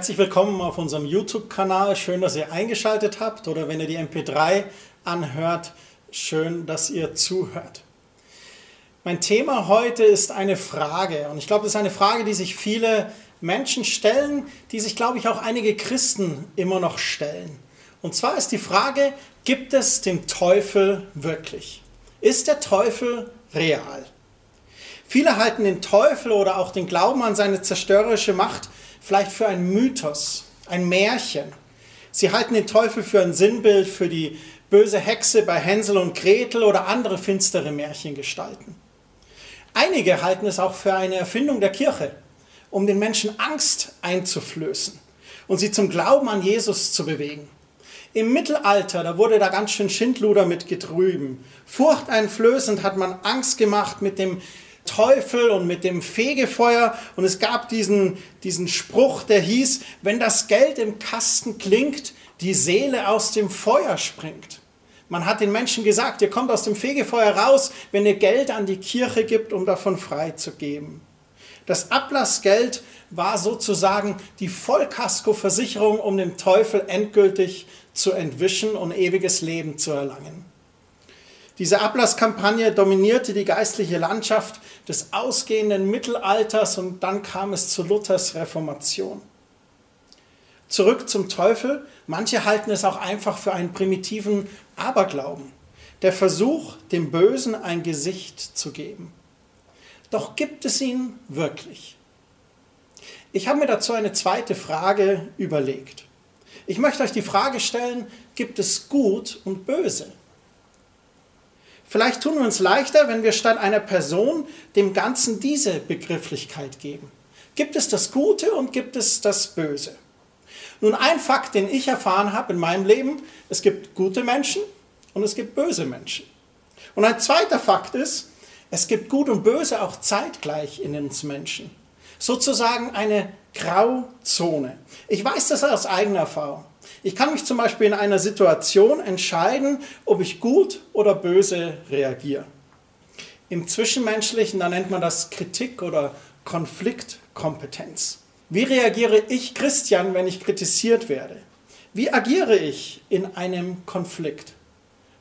Herzlich willkommen auf unserem YouTube-Kanal. Schön, dass ihr eingeschaltet habt oder wenn ihr die MP3 anhört, schön, dass ihr zuhört. Mein Thema heute ist eine Frage und ich glaube, das ist eine Frage, die sich viele Menschen stellen, die sich, glaube ich, auch einige Christen immer noch stellen. Und zwar ist die Frage, gibt es den Teufel wirklich? Ist der Teufel real? Viele halten den Teufel oder auch den Glauben an seine zerstörerische Macht vielleicht für ein Mythos, ein Märchen. Sie halten den Teufel für ein Sinnbild für die böse Hexe bei Hänsel und Gretel oder andere finstere Märchengestalten. Einige halten es auch für eine Erfindung der Kirche, um den Menschen Angst einzuflößen und sie zum Glauben an Jesus zu bewegen. Im Mittelalter, da wurde da ganz schön Schindluder mit getrüben. Furchteinflößend hat man Angst gemacht mit dem Teufel und mit dem Fegefeuer. Und es gab diesen, diesen Spruch, der hieß, wenn das Geld im Kasten klingt, die Seele aus dem Feuer springt. Man hat den Menschen gesagt, ihr kommt aus dem Fegefeuer raus, wenn ihr Geld an die Kirche gibt, um davon freizugeben. Das Ablassgeld war sozusagen die Vollkaskoversicherung, um dem Teufel endgültig zu entwischen und ewiges Leben zu erlangen. Diese Ablasskampagne dominierte die geistliche Landschaft des ausgehenden Mittelalters und dann kam es zu Luthers Reformation. Zurück zum Teufel. Manche halten es auch einfach für einen primitiven Aberglauben. Der Versuch, dem Bösen ein Gesicht zu geben. Doch gibt es ihn wirklich? Ich habe mir dazu eine zweite Frage überlegt. Ich möchte euch die Frage stellen, gibt es Gut und Böse? Vielleicht tun wir uns leichter, wenn wir statt einer Person dem Ganzen diese Begrifflichkeit geben. Gibt es das Gute und gibt es das Böse? Nun, ein Fakt, den ich erfahren habe in meinem Leben, es gibt gute Menschen und es gibt böse Menschen. Und ein zweiter Fakt ist, es gibt Gut und Böse auch zeitgleich in uns Menschen. Sozusagen eine Grauzone. Ich weiß das aus eigener Erfahrung. Ich kann mich zum Beispiel in einer Situation entscheiden, ob ich gut oder böse reagiere. Im Zwischenmenschlichen, da nennt man das Kritik oder Konfliktkompetenz. Wie reagiere ich, Christian, wenn ich kritisiert werde? Wie agiere ich in einem Konflikt?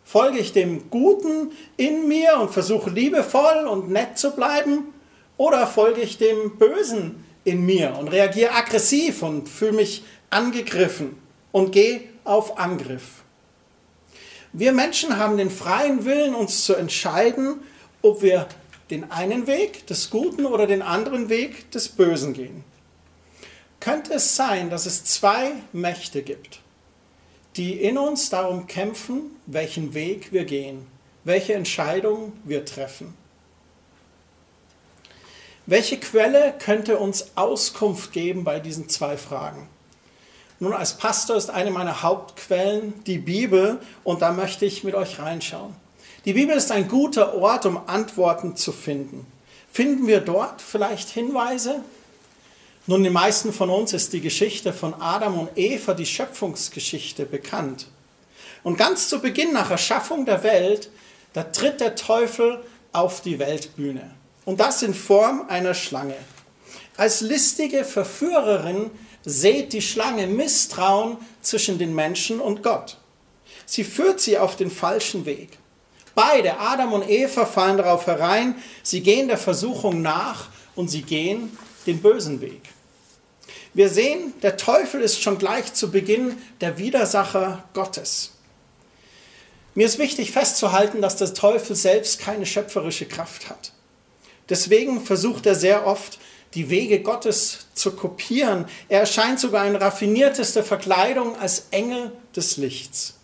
Folge ich dem Guten in mir und versuche liebevoll und nett zu bleiben? Oder folge ich dem Bösen in mir und reagiere aggressiv und fühle mich angegriffen? Und geh auf Angriff. Wir Menschen haben den freien Willen, uns zu entscheiden, ob wir den einen Weg des Guten oder den anderen Weg des Bösen gehen. Könnte es sein, dass es zwei Mächte gibt, die in uns darum kämpfen, welchen Weg wir gehen, welche Entscheidung wir treffen? Welche Quelle könnte uns Auskunft geben bei diesen zwei Fragen? Nun, als Pastor ist eine meiner Hauptquellen die Bibel und da möchte ich mit euch reinschauen. Die Bibel ist ein guter Ort, um Antworten zu finden. Finden wir dort vielleicht Hinweise? Nun, den meisten von uns ist die Geschichte von Adam und Eva, die Schöpfungsgeschichte, bekannt. Und ganz zu Beginn nach Erschaffung der Welt, da tritt der Teufel auf die Weltbühne. Und das in Form einer Schlange. Als listige Verführerin sät die Schlange Misstrauen zwischen den Menschen und Gott. Sie führt sie auf den falschen Weg. Beide, Adam und Eva, fallen darauf herein, sie gehen der Versuchung nach und sie gehen den bösen Weg. Wir sehen, der Teufel ist schon gleich zu Beginn der Widersacher Gottes. Mir ist wichtig festzuhalten, dass der Teufel selbst keine schöpferische Kraft hat. Deswegen versucht er sehr oft, die Wege Gottes zu kopieren. Er erscheint sogar in raffiniertester Verkleidung als Engel des Lichts.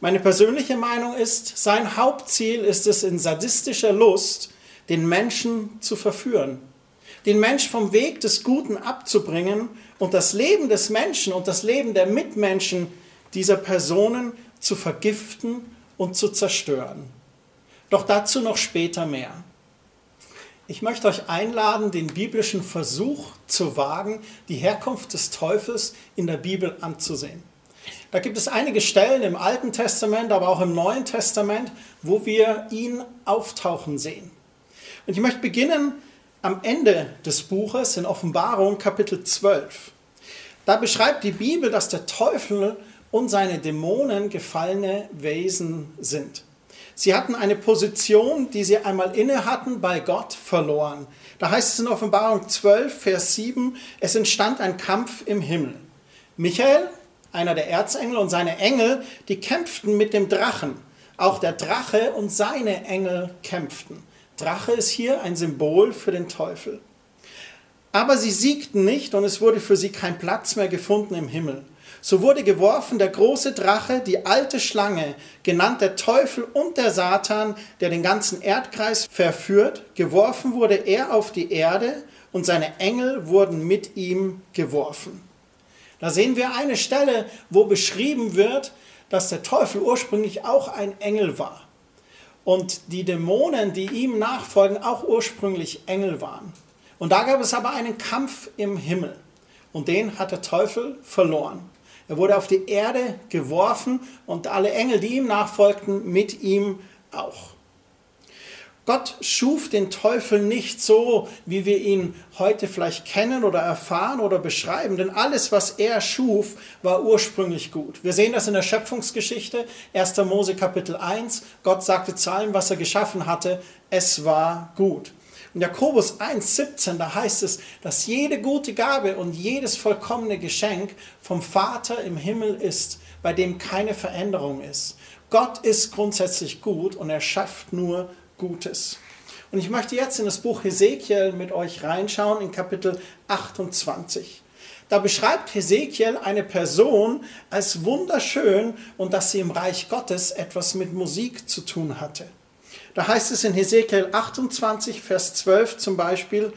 Meine persönliche Meinung ist, sein Hauptziel ist es in sadistischer Lust, den Menschen zu verführen, den Mensch vom Weg des Guten abzubringen und das Leben des Menschen und das Leben der Mitmenschen dieser Personen zu vergiften und zu zerstören. Doch dazu noch später mehr. Ich möchte euch einladen, den biblischen Versuch zu wagen, die Herkunft des Teufels in der Bibel anzusehen. Da gibt es einige Stellen im Alten Testament, aber auch im Neuen Testament, wo wir ihn auftauchen sehen. Und ich möchte beginnen am Ende des Buches in Offenbarung Kapitel 12. Da beschreibt die Bibel, dass der Teufel und seine Dämonen gefallene Wesen sind. Sie hatten eine Position, die sie einmal inne hatten, bei Gott verloren. Da heißt es in Offenbarung 12, Vers 7, es entstand ein Kampf im Himmel. Michael, einer der Erzengel und seine Engel, die kämpften mit dem Drachen. Auch der Drache und seine Engel kämpften. Drache ist hier ein Symbol für den Teufel. Aber sie siegten nicht und es wurde für sie kein Platz mehr gefunden im Himmel. So wurde geworfen der große Drache, die alte Schlange, genannt der Teufel und der Satan, der den ganzen Erdkreis verführt. Geworfen wurde er auf die Erde und seine Engel wurden mit ihm geworfen. Da sehen wir eine Stelle, wo beschrieben wird, dass der Teufel ursprünglich auch ein Engel war und die Dämonen, die ihm nachfolgen, auch ursprünglich Engel waren. Und da gab es aber einen Kampf im Himmel und den hat der Teufel verloren. Er wurde auf die Erde geworfen und alle Engel, die ihm nachfolgten, mit ihm auch. Gott schuf den Teufel nicht so, wie wir ihn heute vielleicht kennen oder erfahren oder beschreiben, denn alles, was er schuf, war ursprünglich gut. Wir sehen das in der Schöpfungsgeschichte, 1. Mose Kapitel 1. Gott sagte zu allem, was er geschaffen hatte, es war gut. In Jakobus 1,17, da heißt es, dass jede gute Gabe und jedes vollkommene Geschenk vom Vater im Himmel ist, bei dem keine Veränderung ist. Gott ist grundsätzlich gut und er schafft nur Gutes. Und ich möchte jetzt in das Buch Hesekiel mit euch reinschauen, in Kapitel 28. Da beschreibt Hesekiel eine Person als wunderschön und dass sie im Reich Gottes etwas mit Musik zu tun hatte. Da heißt es in Hesekiel 28, Vers 12 zum Beispiel,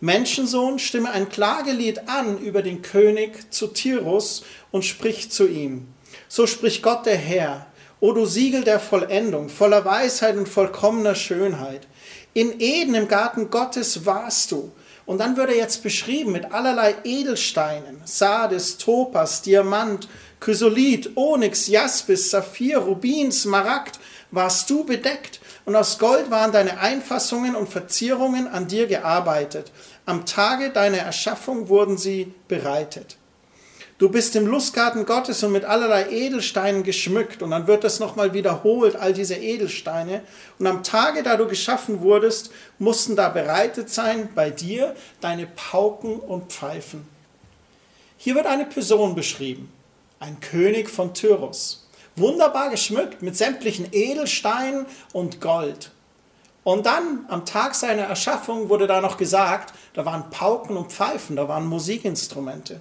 Menschensohn, stimme ein Klagelied an über den König zu Tirus und sprich zu ihm. So spricht Gott der Herr, O du Siegel der Vollendung, voller Weisheit und vollkommener Schönheit. In Eden im Garten Gottes warst du. Und dann wird er jetzt beschrieben mit allerlei Edelsteinen, Sardes, Topas, Diamant, Chrysolit, Onyx, Jaspis, Saphir, Rubin, Smaragd, warst du bedeckt. Und aus Gold waren deine Einfassungen und Verzierungen an dir gearbeitet. Am Tage deiner Erschaffung wurden sie bereitet. Du bist im Lustgarten Gottes und mit allerlei Edelsteinen geschmückt. Und dann wird das nochmal wiederholt, all diese Edelsteine. Und am Tage, da du geschaffen wurdest, mussten da bereitet sein bei dir deine Pauken und Pfeifen. Hier wird eine Person beschrieben, ein König von Tyrus. Wunderbar geschmückt mit sämtlichen Edelsteinen und Gold. Und dann am Tag seiner Erschaffung wurde da noch gesagt, da waren Pauken und Pfeifen, da waren Musikinstrumente.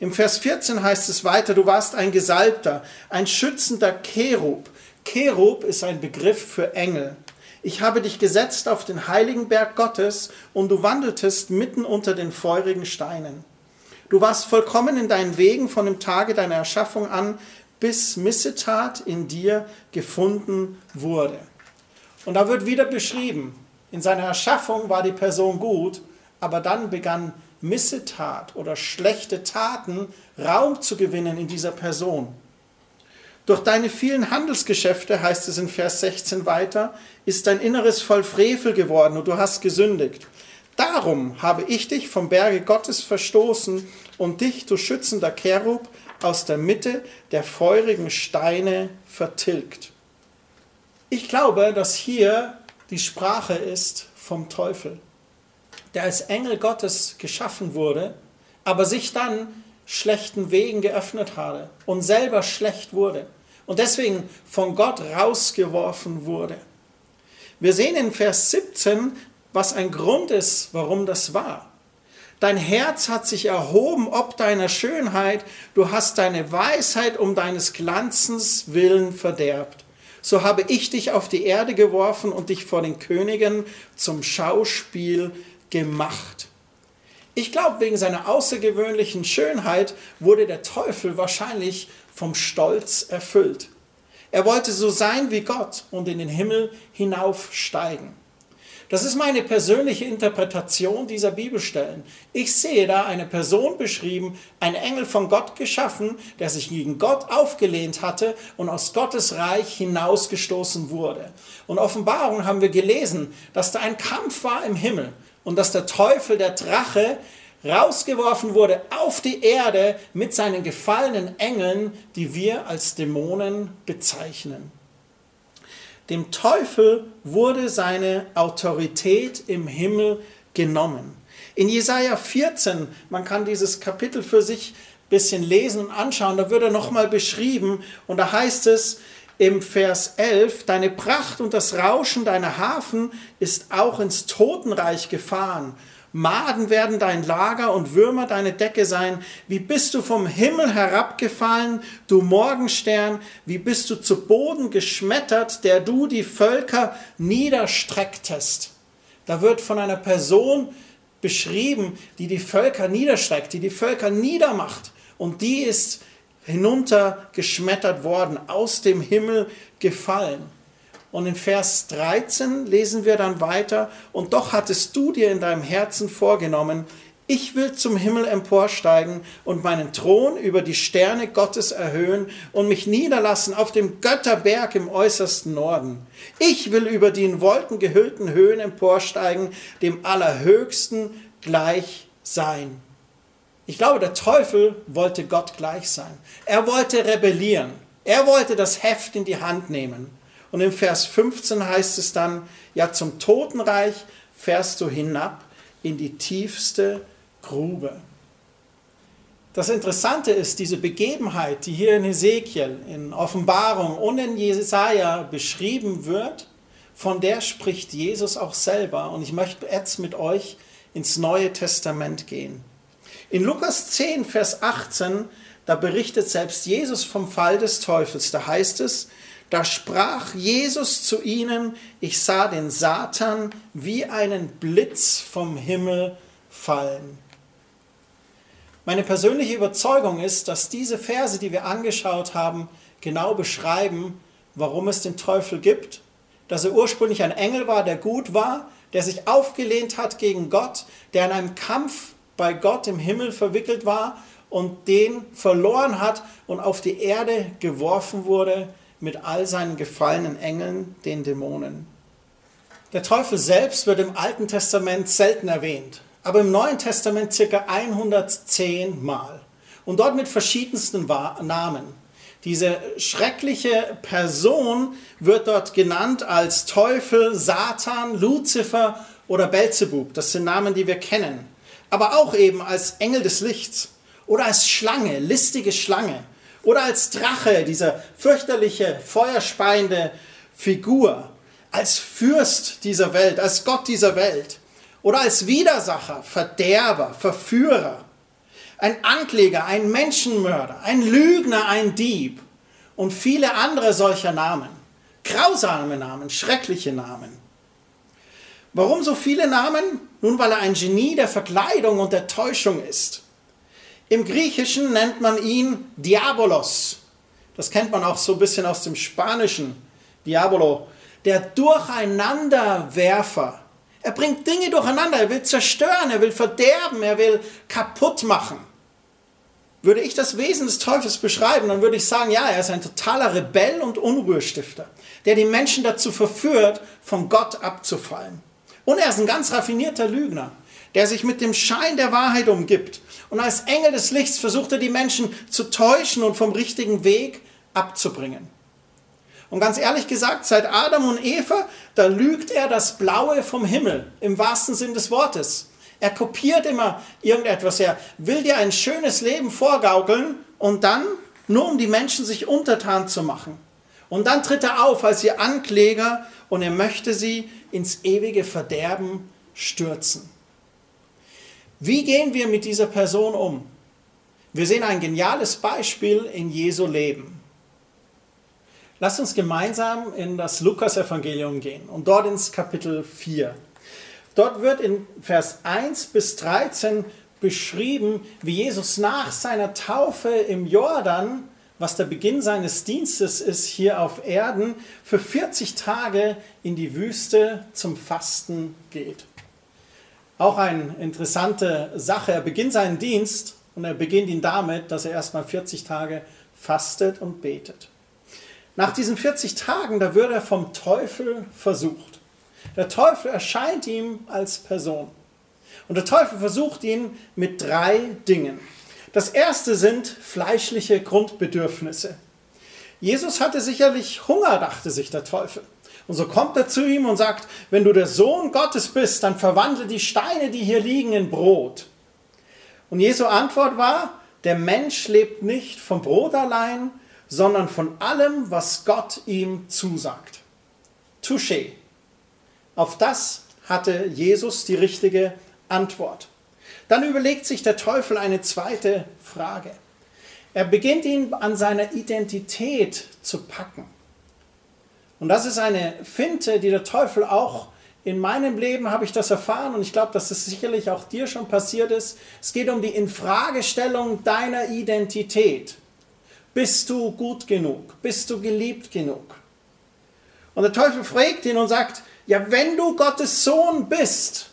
Im Vers 14 heißt es weiter, du warst ein Gesalbter, ein schützender Cherub. Cherub ist ein Begriff für Engel. Ich habe dich gesetzt auf den heiligen Berg Gottes und du wandeltest mitten unter den feurigen Steinen. Du warst vollkommen in deinen Wegen von dem Tage deiner Erschaffung an, bis Missetat in dir gefunden wurde. Und da wird wieder beschrieben, in seiner Erschaffung war die Person gut, aber dann begann Missetat oder schlechte Taten Raum zu gewinnen in dieser Person. Durch deine vielen Handelsgeschäfte, heißt es in Vers 16 weiter, ist dein Inneres voll Frevel geworden und du hast gesündigt. Darum habe ich dich vom Berge Gottes verstoßen und dich, du schützender Cherub, aus der Mitte der feurigen Steine vertilgt. Ich glaube, dass hier die Sprache ist vom Teufel der als Engel Gottes geschaffen wurde, aber sich dann schlechten Wegen geöffnet hatte und selber schlecht wurde und deswegen von Gott rausgeworfen wurde. Wir sehen in Vers 17, was ein Grund ist, warum das war. Dein Herz hat sich erhoben ob deiner Schönheit, du hast deine Weisheit um deines Glanzens willen verderbt. So habe ich dich auf die Erde geworfen und dich vor den Königen zum Schauspiel gemacht. Ich glaube, wegen seiner außergewöhnlichen Schönheit wurde der Teufel wahrscheinlich vom Stolz erfüllt. Er wollte so sein wie Gott und in den Himmel hinaufsteigen. Das ist meine persönliche Interpretation dieser Bibelstellen. Ich sehe da eine Person beschrieben, ein Engel von Gott geschaffen, der sich gegen Gott aufgelehnt hatte und aus Gottes Reich hinausgestoßen wurde. Und Offenbarung haben wir gelesen, dass da ein Kampf war im Himmel und dass der Teufel, der Drache, rausgeworfen wurde auf die Erde mit seinen gefallenen Engeln, die wir als Dämonen bezeichnen. Dem Teufel wurde seine Autorität im Himmel genommen. In Jesaja 14, man kann dieses Kapitel für sich ein bisschen lesen und anschauen, da wird er nochmal beschrieben und da heißt es im Vers 11, deine Pracht und das Rauschen deiner Hafen ist auch ins Totenreich gefahren Maden werden dein Lager und Würmer deine Decke sein. Wie bist du vom Himmel herabgefallen, du Morgenstern? Wie bist du zu Boden geschmettert, der du die Völker niederstrecktest? Da wird von einer Person beschrieben, die die Völker niederstreckt, die die Völker niedermacht. Und die ist hinuntergeschmettert worden, aus dem Himmel gefallen. Und in Vers 13 lesen wir dann weiter, und doch hattest du dir in deinem Herzen vorgenommen, ich will zum Himmel emporsteigen und meinen Thron über die Sterne Gottes erhöhen und mich niederlassen auf dem Götterberg im äußersten Norden. Ich will über die in Wolken gehüllten Höhen emporsteigen, dem Allerhöchsten gleich sein. Ich glaube, der Teufel wollte Gott gleich sein. Er wollte rebellieren. Er wollte das Heft in die Hand nehmen. Und im Vers 15 heißt es dann, ja zum Totenreich fährst du hinab in die tiefste Grube. Das Interessante ist, diese Begebenheit, die hier in Ezekiel, in Offenbarung und in Jesaja beschrieben wird, von der spricht Jesus auch selber. Und ich möchte jetzt mit euch ins Neue Testament gehen. In Lukas 10, Vers 18, da berichtet selbst Jesus vom Fall des Teufels. Da heißt es, da sprach Jesus zu ihnen, ich sah den Satan wie einen Blitz vom Himmel fallen. Meine persönliche Überzeugung ist, dass diese Verse, die wir angeschaut haben, genau beschreiben, warum es den Teufel gibt. Dass er ursprünglich ein Engel war, der gut war, der sich aufgelehnt hat gegen Gott, der in einem Kampf bei Gott im Himmel verwickelt war und den verloren hat und auf die Erde geworfen wurde mit all seinen gefallenen Engeln, den Dämonen. Der Teufel selbst wird im Alten Testament selten erwähnt, aber im Neuen Testament circa 110 Mal und dort mit verschiedensten Namen. Diese schreckliche Person wird dort genannt als Teufel, Satan, Luzifer oder Belzebub. Das sind Namen, die wir kennen. Aber auch eben als Engel des Lichts oder als Schlange, listige Schlange oder als Drache, dieser fürchterliche, feuerspeiende Figur, als Fürst dieser Welt, als Gott dieser Welt oder als Widersacher, Verderber, Verführer, ein Ankläger, ein Menschenmörder, ein Lügner, ein Dieb und viele andere solcher Namen. Grausame Namen, schreckliche Namen. Warum so viele Namen? Nun, weil er ein Genie der Verkleidung und der Täuschung ist. Im Griechischen nennt man ihn Diabolos. Das kennt man auch so ein bisschen aus dem Spanischen. Diabolo. Der Durcheinanderwerfer. Er bringt Dinge durcheinander. Er will zerstören, er will verderben, er will kaputt machen. Würde ich das Wesen des Teufels beschreiben, dann würde ich sagen, ja, er ist ein totaler Rebell und Unruhestifter, der die Menschen dazu verführt, von Gott abzufallen. Und er ist ein ganz raffinierter Lügner, der sich mit dem Schein der Wahrheit umgibt und als Engel des Lichts versucht er die Menschen zu täuschen und vom richtigen Weg abzubringen. Und ganz ehrlich gesagt, seit Adam und Eva, da lügt er das Blaue vom Himmel, im wahrsten Sinn des Wortes. Er kopiert immer irgendetwas. Er will dir ein schönes Leben vorgaukeln und dann, nur um die Menschen sich untertan zu machen. Und dann tritt er auf als ihr Ankläger und er möchte sie ins ewige Verderben stürzen. Wie gehen wir mit dieser Person um? Wir sehen ein geniales Beispiel in Jesu Leben. Lasst uns gemeinsam in das Lukas-Evangelium gehen und dort ins Kapitel 4. Dort wird in Vers 1 bis 13 beschrieben, wie Jesus nach seiner Taufe im Jordan was der Beginn seines Dienstes ist hier auf Erden, für 40 Tage in die Wüste zum Fasten geht. Auch eine interessante Sache. Er beginnt seinen Dienst und er beginnt ihn damit, dass er erstmal 40 Tage fastet und betet. Nach diesen 40 Tagen, da wird er vom Teufel versucht. Der Teufel erscheint ihm als Person. Und der Teufel versucht ihn mit drei Dingen. Das erste sind fleischliche Grundbedürfnisse. Jesus hatte sicherlich Hunger, dachte sich der Teufel. Und so kommt er zu ihm und sagt, wenn du der Sohn Gottes bist, dann verwandle die Steine, die hier liegen, in Brot. Und Jesu Antwort war, der Mensch lebt nicht vom Brot allein, sondern von allem, was Gott ihm zusagt. Touché. Auf das hatte Jesus die richtige Antwort. Dann überlegt sich der Teufel eine zweite Frage. Er beginnt ihn an seiner Identität zu packen. Und das ist eine Finte, die der Teufel auch in meinem Leben habe ich das erfahren und ich glaube, dass es sicherlich auch dir schon passiert ist. Es geht um die Infragestellung deiner Identität. Bist du gut genug? Bist du geliebt genug? Und der Teufel fragt ihn und sagt, ja, wenn du Gottes Sohn bist,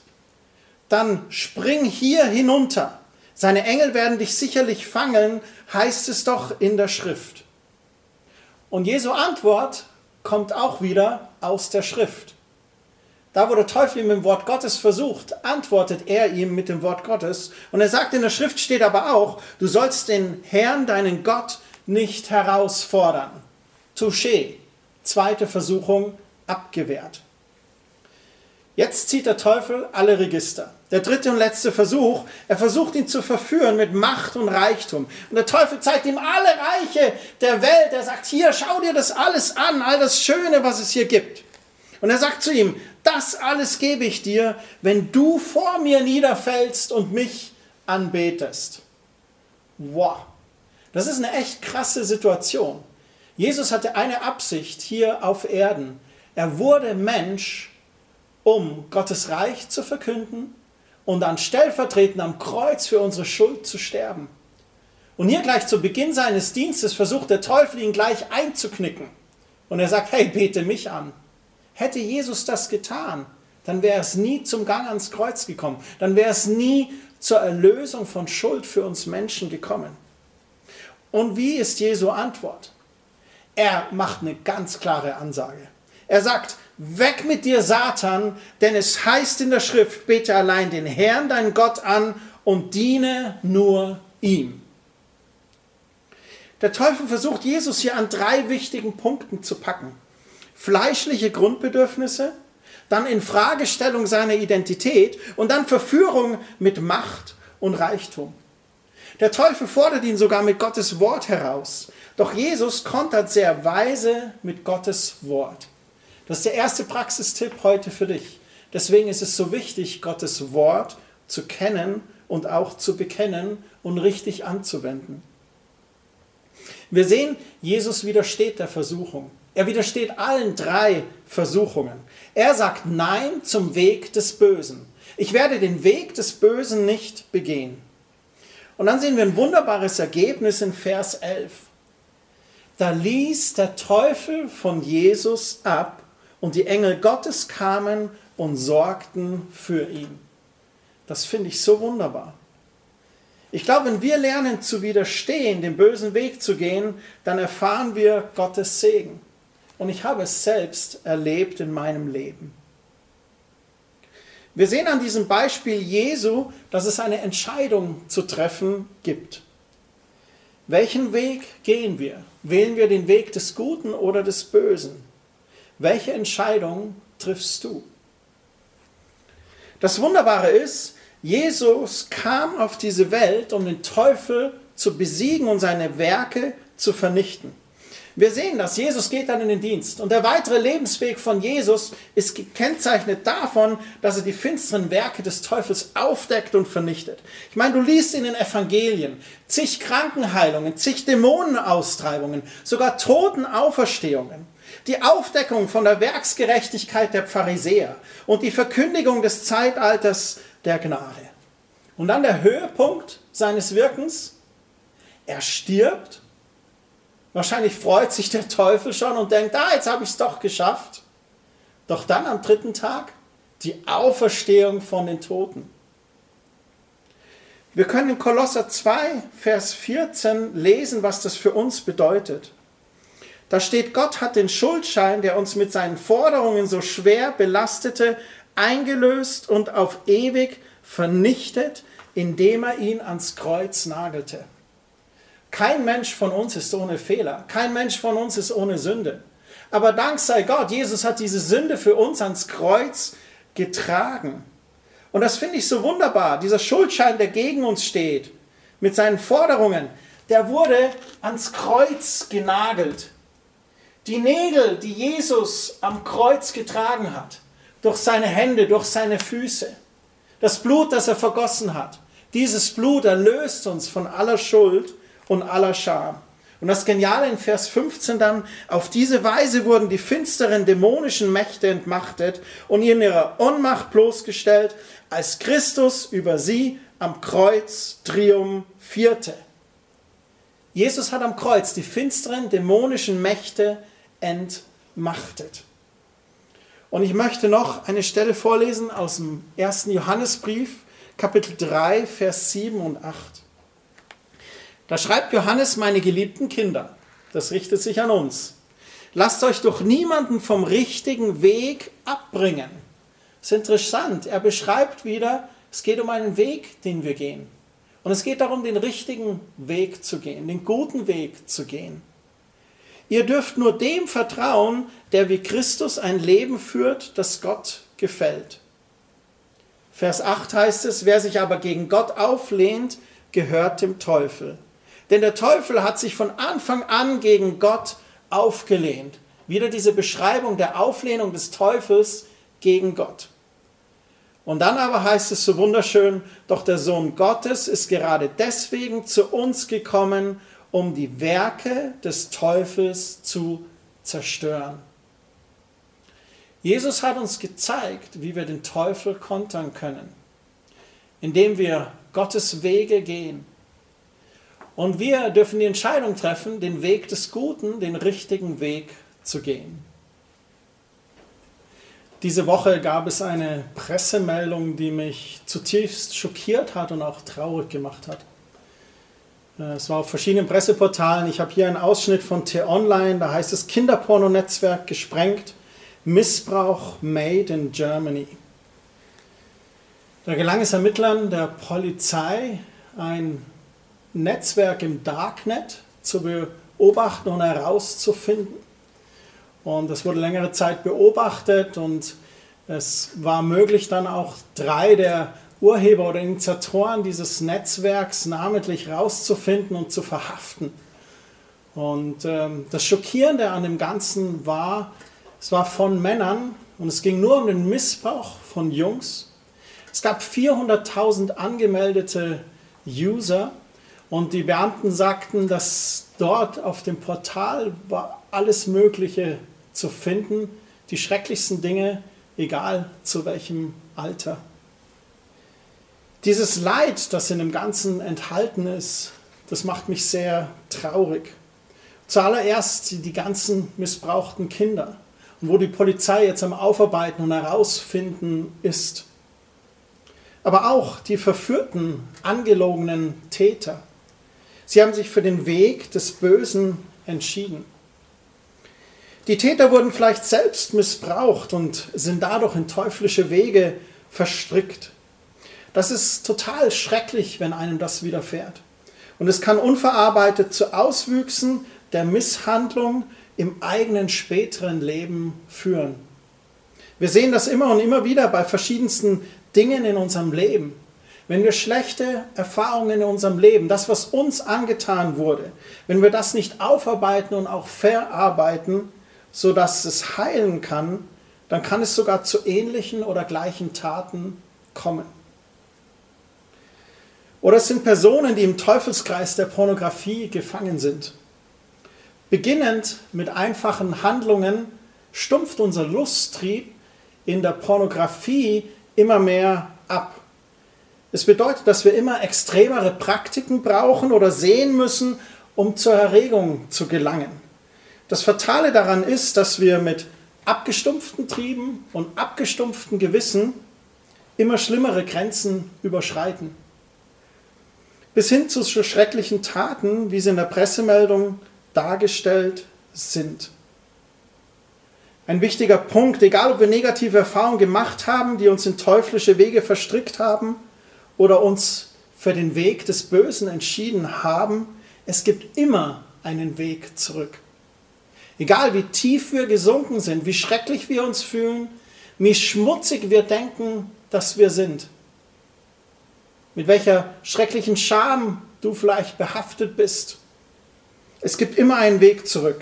dann spring hier hinunter. Seine Engel werden dich sicherlich fangen, heißt es doch in der Schrift. Und Jesu Antwort kommt auch wieder aus der Schrift. Da, wo der Teufel ihm mit dem Wort Gottes versucht, antwortet er ihm mit dem Wort Gottes. Und er sagt, in der Schrift steht aber auch, du sollst den Herrn, deinen Gott, nicht herausfordern. Touché. Zweite Versuchung abgewehrt. Jetzt zieht der Teufel alle Register. Der dritte und letzte Versuch, er versucht ihn zu verführen mit Macht und Reichtum. Und der Teufel zeigt ihm alle Reiche der Welt. Er sagt, hier, schau dir das alles an, all das Schöne, was es hier gibt. Und er sagt zu ihm, das alles gebe ich dir, wenn du vor mir niederfällst und mich anbetest. Wow, das ist eine echt krasse Situation. Jesus hatte eine Absicht hier auf Erden. Er wurde Mensch, um Gottes Reich zu verkünden und dann stellvertretend am Kreuz für unsere Schuld zu sterben. Und hier gleich zu Beginn seines Dienstes versucht der Teufel ihn gleich einzuknicken. Und er sagt, hey, bete mich an. Hätte Jesus das getan, dann wäre es nie zum Gang ans Kreuz gekommen. Dann wäre es nie zur Erlösung von Schuld für uns Menschen gekommen. Und wie ist Jesu Antwort? Er macht eine ganz klare Ansage. Er sagt, Weg mit dir, Satan, denn es heißt in der Schrift, bete allein den Herrn, deinen Gott an und diene nur ihm. Der Teufel versucht Jesus hier an drei wichtigen Punkten zu packen. Fleischliche Grundbedürfnisse, dann Infragestellung seiner Identität und dann Verführung mit Macht und Reichtum. Der Teufel fordert ihn sogar mit Gottes Wort heraus. Doch Jesus kontert sehr weise mit Gottes Wort. Das ist der erste Praxistipp heute für dich. Deswegen ist es so wichtig, Gottes Wort zu kennen und auch zu bekennen und richtig anzuwenden. Wir sehen, Jesus widersteht der Versuchung. Er widersteht allen drei Versuchungen. Er sagt Nein zum Weg des Bösen. Ich werde den Weg des Bösen nicht begehen. Und dann sehen wir ein wunderbares Ergebnis in Vers 11. Da ließ der Teufel von Jesus ab und die Engel Gottes kamen und sorgten für ihn. Das finde ich so wunderbar. Ich glaube, wenn wir lernen zu widerstehen, den bösen Weg zu gehen, dann erfahren wir Gottes Segen. Und ich habe es selbst erlebt in meinem Leben. Wir sehen an diesem Beispiel Jesu, dass es eine Entscheidung zu treffen gibt. Welchen Weg gehen wir? Wählen wir den Weg des Guten oder des Bösen? Welche Entscheidung triffst du? Das Wunderbare ist, Jesus kam auf diese Welt, um den Teufel zu besiegen und seine Werke zu vernichten. Wir sehen das. Jesus geht dann in den Dienst. Und der weitere Lebensweg von Jesus ist gekennzeichnet davon, dass er die finsteren Werke des Teufels aufdeckt und vernichtet. Ich meine, du liest in den Evangelien zig Krankenheilungen, zig Dämonenaustreibungen, sogar Totenauferstehungen die Aufdeckung von der Werksgerechtigkeit der Pharisäer und die Verkündigung des Zeitalters der Gnade. Und dann der Höhepunkt seines Wirkens. Er stirbt Wahrscheinlich freut sich der Teufel schon und denkt, ah, jetzt habe ich es doch geschafft. Doch dann am dritten Tag die Auferstehung von den Toten. Wir können in Kolosser 2, Vers 14 lesen, was das für uns bedeutet. Da steht, Gott hat den Schuldschein, der uns mit seinen Forderungen so schwer belastete, eingelöst und auf ewig vernichtet, indem er ihn ans Kreuz nagelte. Kein Mensch von uns ist ohne Fehler, kein Mensch von uns ist ohne Sünde. Aber dank sei Gott, Jesus hat diese Sünde für uns ans Kreuz getragen. Und das finde ich so wunderbar. Dieser Schuldschein, der gegen uns steht, mit seinen Forderungen, der wurde ans Kreuz genagelt. Die Nägel, die Jesus am Kreuz getragen hat, durch seine Hände, durch seine Füße, das Blut, das er vergossen hat, dieses Blut erlöst uns von aller Schuld und aller Scham. Und das Geniale in Vers 15 dann, auf diese Weise wurden die finsteren dämonischen Mächte entmachtet und in ihrer Ohnmacht bloßgestellt, als Christus über sie am Kreuz triumphierte. Jesus hat am Kreuz die finsteren dämonischen Mächte entmachtet. Und ich möchte noch eine Stelle vorlesen aus dem ersten Johannesbrief, Kapitel 3, Vers 7 und 8. Da schreibt Johannes, meine geliebten Kinder, das richtet sich an uns, lasst euch durch niemanden vom richtigen Weg abbringen. Das ist interessant, er beschreibt wieder, es geht um einen Weg, den wir gehen. Und es geht darum, den richtigen Weg zu gehen, den guten Weg zu gehen. Ihr dürft nur dem vertrauen, der wie Christus ein Leben führt, das Gott gefällt. Vers 8 heißt es, wer sich aber gegen Gott auflehnt, gehört dem Teufel. Denn der Teufel hat sich von Anfang an gegen Gott aufgelehnt. Wieder diese Beschreibung der Auflehnung des Teufels gegen Gott. Und dann aber heißt es so wunderschön, doch der Sohn Gottes ist gerade deswegen zu uns gekommen, um die Werke des Teufels zu zerstören. Jesus hat uns gezeigt, wie wir den Teufel kontern können, indem wir Gottes Wege gehen, und wir dürfen die Entscheidung treffen, den Weg des Guten, den richtigen Weg zu gehen. Diese Woche gab es eine Pressemeldung, die mich zutiefst schockiert hat und auch traurig gemacht hat. Äh, es war auf verschiedenen Presseportalen. Ich habe hier einen Ausschnitt von T-Online, da heißt es Kinderporno-Netzwerk gesprengt, Missbrauch made in Germany. Da gelang es Ermittlern der Polizei, ein Netzwerk im Darknet zu beobachten und herauszufinden. Und das wurde längere Zeit beobachtet und es war möglich dann auch drei der Urheber oder Initiatoren dieses Netzwerks namentlich herauszufinden und zu verhaften. Und ähm, das Schockierende an dem Ganzen war, es war von Männern und es ging nur um den Missbrauch von Jungs. Es gab 400.000 angemeldete User und die Beamten sagten, dass dort auf dem Portal war alles Mögliche zu finden, die schrecklichsten Dinge, egal zu welchem Alter. Dieses Leid, das in dem Ganzen enthalten ist, das macht mich sehr traurig. Zuallererst die ganzen missbrauchten Kinder wo die Polizei jetzt am Aufarbeiten und herausfinden ist. Aber auch die verführten, angelogenen Täter. Sie haben sich für den Weg des Bösen entschieden. Die Täter wurden vielleicht selbst missbraucht und sind dadurch in teuflische Wege verstrickt. Das ist total schrecklich, wenn einem das widerfährt. Und es kann unverarbeitet zu Auswüchsen der Misshandlung im eigenen späteren Leben führen. Wir sehen das immer und immer wieder bei verschiedensten Dingen in unserem Leben. Wenn wir schlechte Erfahrungen in unserem Leben, das, was uns angetan wurde, wenn wir das nicht aufarbeiten und auch verarbeiten, sodass es heilen kann, dann kann es sogar zu ähnlichen oder gleichen Taten kommen. Oder es sind Personen, die im Teufelskreis der Pornografie gefangen sind. Beginnend mit einfachen Handlungen stumpft unser Lusttrieb in der Pornografie immer mehr ab. Es bedeutet, dass wir immer extremere Praktiken brauchen oder sehen müssen, um zur Erregung zu gelangen. Das Fatale daran ist, dass wir mit abgestumpften Trieben und abgestumpften Gewissen immer schlimmere Grenzen überschreiten. Bis hin zu so schrecklichen Taten, wie sie in der Pressemeldung dargestellt sind. Ein wichtiger Punkt, egal ob wir negative Erfahrungen gemacht haben, die uns in teuflische Wege verstrickt haben oder uns für den Weg des Bösen entschieden haben, es gibt immer einen Weg zurück. Egal wie tief wir gesunken sind, wie schrecklich wir uns fühlen, wie schmutzig wir denken, dass wir sind, mit welcher schrecklichen Scham du vielleicht behaftet bist. Es gibt immer einen Weg zurück.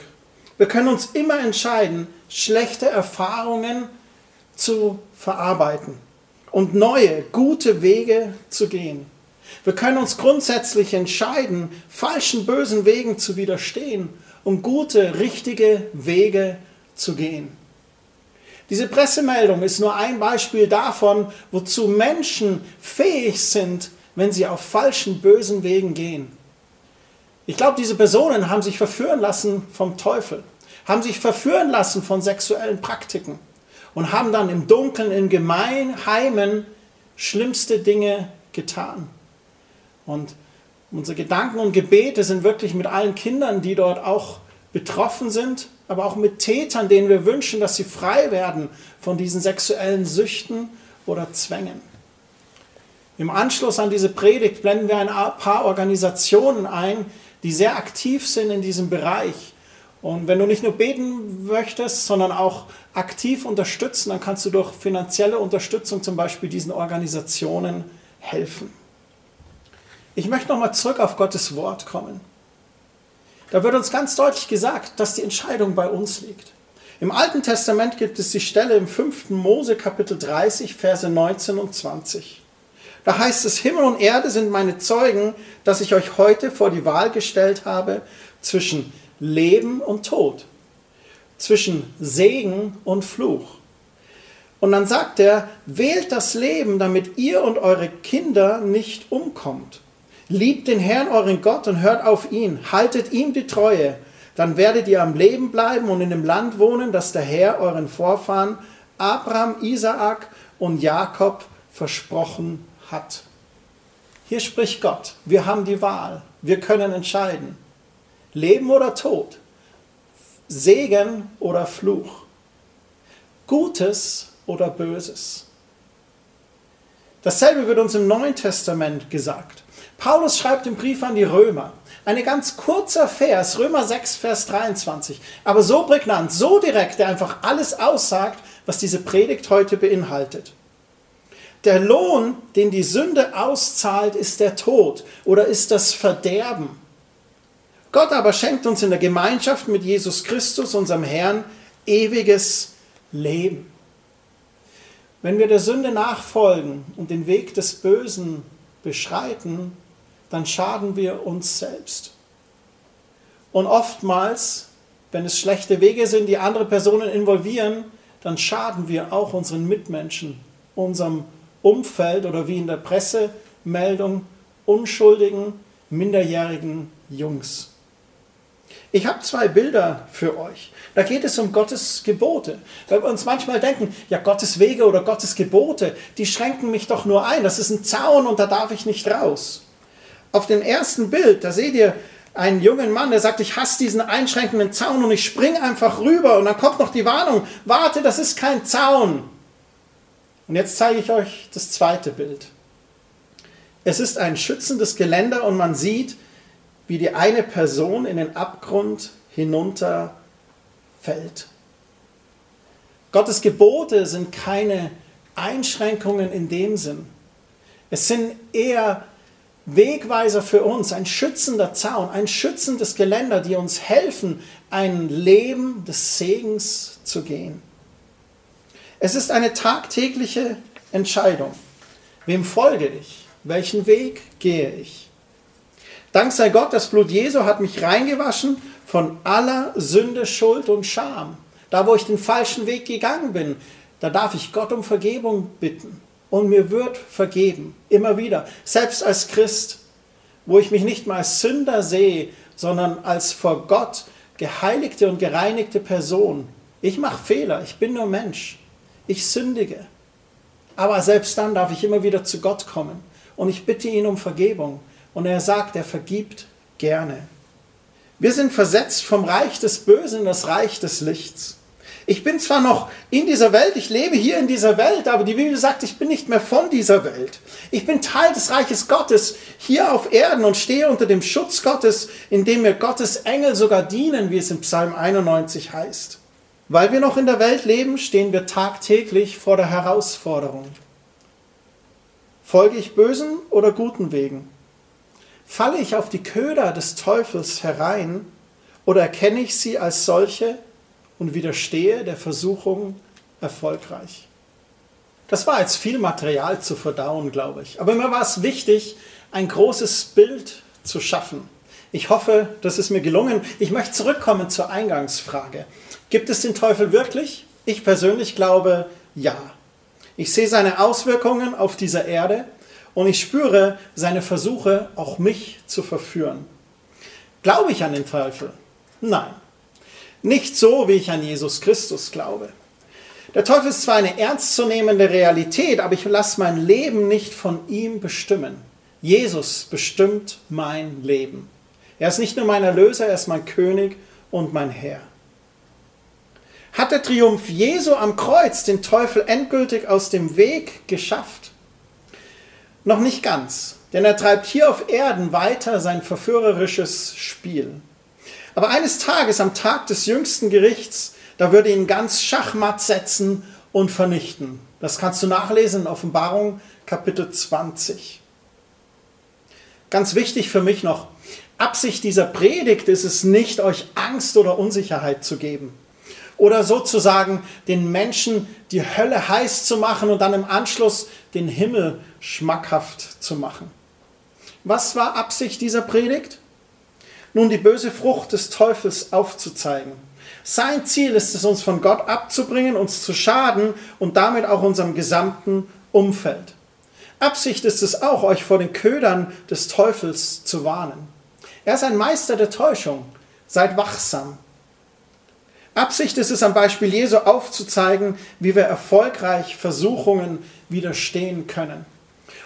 Wir können uns immer entscheiden, schlechte Erfahrungen zu verarbeiten und neue, gute Wege zu gehen. Wir können uns grundsätzlich entscheiden, falschen, bösen Wegen zu widerstehen, um gute, richtige Wege zu gehen. Diese Pressemeldung ist nur ein Beispiel davon, wozu Menschen fähig sind, wenn sie auf falschen, bösen Wegen gehen. Ich glaube, diese Personen haben sich verführen lassen vom Teufel, haben sich verführen lassen von sexuellen Praktiken und haben dann im Dunkeln, in Gemeinheimen schlimmste Dinge getan. Und unsere Gedanken und Gebete sind wirklich mit allen Kindern, die dort auch betroffen sind, aber auch mit Tätern, denen wir wünschen, dass sie frei werden von diesen sexuellen Süchten oder Zwängen. Im Anschluss an diese Predigt blenden wir ein paar Organisationen ein, die sehr aktiv sind in diesem Bereich. Und wenn du nicht nur beten möchtest, sondern auch aktiv unterstützen, dann kannst du durch finanzielle Unterstützung zum Beispiel diesen Organisationen helfen. Ich möchte nochmal zurück auf Gottes Wort kommen. Da wird uns ganz deutlich gesagt, dass die Entscheidung bei uns liegt. Im Alten Testament gibt es die Stelle im 5. Mose Kapitel 30, Verse 19 und 20. Da heißt es, Himmel und Erde sind meine Zeugen, dass ich euch heute vor die Wahl gestellt habe zwischen Leben und Tod, zwischen Segen und Fluch. Und dann sagt er, wählt das Leben, damit ihr und eure Kinder nicht umkommt. Liebt den Herrn, euren Gott, und hört auf ihn. Haltet ihm die Treue. Dann werdet ihr am Leben bleiben und in dem Land wohnen, das der Herr euren Vorfahren Abraham, Isaak und Jakob versprochen hat. Hier spricht Gott. Wir haben die Wahl. Wir können entscheiden. Leben oder Tod. Segen oder Fluch. Gutes oder Böses. Dasselbe wird uns im Neuen Testament gesagt. Paulus schreibt im Brief an die Römer. Ein ganz kurzer Vers, Römer 6, Vers 23, aber so prägnant, so direkt, der einfach alles aussagt, was diese Predigt heute beinhaltet. Der Lohn, den die Sünde auszahlt, ist der Tod oder ist das Verderben. Gott aber schenkt uns in der Gemeinschaft mit Jesus Christus, unserem Herrn, ewiges Leben. Wenn wir der Sünde nachfolgen und den Weg des Bösen beschreiten, dann schaden wir uns selbst. Und oftmals, wenn es schlechte Wege sind, die andere Personen involvieren, dann schaden wir auch unseren Mitmenschen, unserem Umfeld oder wie in der Pressemeldung unschuldigen, minderjährigen Jungs. Ich habe zwei Bilder für euch. Da geht es um Gottes Gebote. Weil wir uns manchmal denken, ja, Gottes Wege oder Gottes Gebote, die schränken mich doch nur ein. Das ist ein Zaun und da darf ich nicht raus. Auf dem ersten Bild, da seht ihr einen jungen Mann, der sagt, ich hasse diesen einschränkenden Zaun und ich spring einfach rüber und dann kommt noch die Warnung, warte, das ist kein Zaun. Und jetzt zeige ich euch das zweite Bild. Es ist ein schützendes Geländer und man sieht, wie die eine Person in den Abgrund hinunterfällt. Gottes Gebote sind keine Einschränkungen in dem Sinn. Es sind eher Wegweiser für uns, ein schützender Zaun, ein schützendes Geländer, die uns helfen, ein Leben des Segens zu gehen. Es ist eine tagtägliche Entscheidung. Wem folge ich? Welchen Weg gehe ich? Dank sei Gott, das Blut Jesu hat mich reingewaschen von aller Sünde, Schuld und Scham. Da, wo ich den falschen Weg gegangen bin, da darf ich Gott um Vergebung bitten und mir wird vergeben. Immer wieder. Selbst als Christ, wo ich mich nicht mal als Sünder sehe sondern als vor Gott geheiligte und gereinigte Person. Ich mache Fehler, ich bin nur Mensch, ich sündige. Aber selbst dann darf ich immer wieder zu Gott kommen und ich bitte ihn um Vergebung. Und er sagt, er vergibt gerne. Wir sind versetzt vom Reich des Bösen in das Reich des Lichts. Ich bin zwar noch in dieser Welt, ich lebe hier in dieser Welt, aber die Bibel sagt, ich bin nicht mehr von dieser Welt. Ich bin Teil des Reiches Gottes hier auf Erden und stehe unter dem Schutz Gottes, in dem mir Gottes Engel sogar dienen, wie es im Psalm 91 heißt. Weil wir noch in der Welt leben, stehen wir tagtäglich vor der Herausforderung. Folge ich bösen oder guten Wegen? Falle ich auf die Köder des Teufels herein oder erkenne ich sie als solche und widerstehe der Versuchung erfolgreich? Das war jetzt viel Material zu verdauen, glaube ich. Aber mir war es wichtig, ein großes Bild zu schaffen. Ich hoffe, das ist mir gelungen. Ich möchte zurückkommen zur Eingangsfrage. Gibt es den Teufel wirklich? Ich persönlich glaube ja. Ich sehe seine Auswirkungen auf dieser Erde und ich spüre seine Versuche, auch mich zu verführen. Glaube ich an den Teufel? Nein. Nicht so, wie ich an Jesus Christus glaube. Der Teufel ist zwar eine ernstzunehmende Realität, aber ich lasse mein Leben nicht von ihm bestimmen. Jesus bestimmt mein Leben. Er ist nicht nur mein Erlöser, er ist mein König und mein Herr. Hat der Triumph Jesu am Kreuz den Teufel endgültig aus dem Weg geschafft? Noch nicht ganz, denn er treibt hier auf Erden weiter sein verführerisches Spiel. Aber eines Tages, am Tag des jüngsten Gerichts, da würde ihn ganz Schachmatt setzen und vernichten. Das kannst du nachlesen in Offenbarung Kapitel 20. Ganz wichtig für mich noch, Absicht dieser Predigt ist es nicht, euch Angst oder Unsicherheit zu geben oder sozusagen den Menschen die Hölle heiß zu machen und dann im Anschluss den Himmel schmackhaft zu machen. Was war Absicht dieser Predigt? Nun die böse Frucht des Teufels aufzuzeigen. Sein Ziel ist es, uns von Gott abzubringen, uns zu schaden und damit auch unserem gesamten Umfeld. Absicht ist es auch, euch vor den Ködern des Teufels zu warnen. Er ist ein Meister der Täuschung. Seid wachsam. Absicht ist es am Beispiel Jesu aufzuzeigen, wie wir erfolgreich Versuchungen widerstehen können.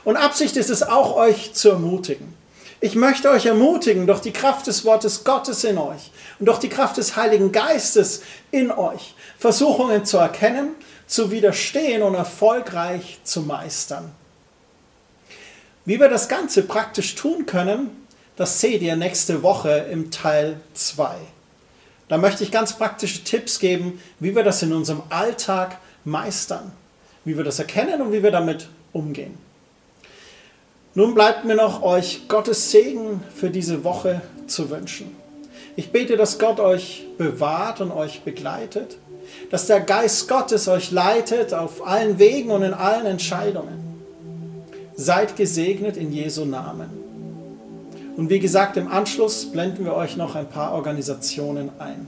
Und Absicht ist es auch, euch zu ermutigen. Ich möchte euch ermutigen, durch die Kraft des Wortes Gottes in euch und durch die Kraft des Heiligen Geistes in euch, Versuchungen zu erkennen, zu widerstehen und erfolgreich zu meistern. Wie wir das Ganze praktisch tun können, das seht ihr nächste Woche im Teil 2. Da möchte ich ganz praktische Tipps geben, wie wir das in unserem Alltag meistern, wie wir das erkennen und wie wir damit umgehen. Nun bleibt mir noch, euch Gottes Segen für diese Woche zu wünschen. Ich bete, dass Gott euch bewahrt und euch begleitet, dass der Geist Gottes euch leitet auf allen Wegen und in allen Entscheidungen. Seid gesegnet in Jesu Namen. Und wie gesagt, im Anschluss blenden wir euch noch ein paar Organisationen ein.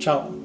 Ciao.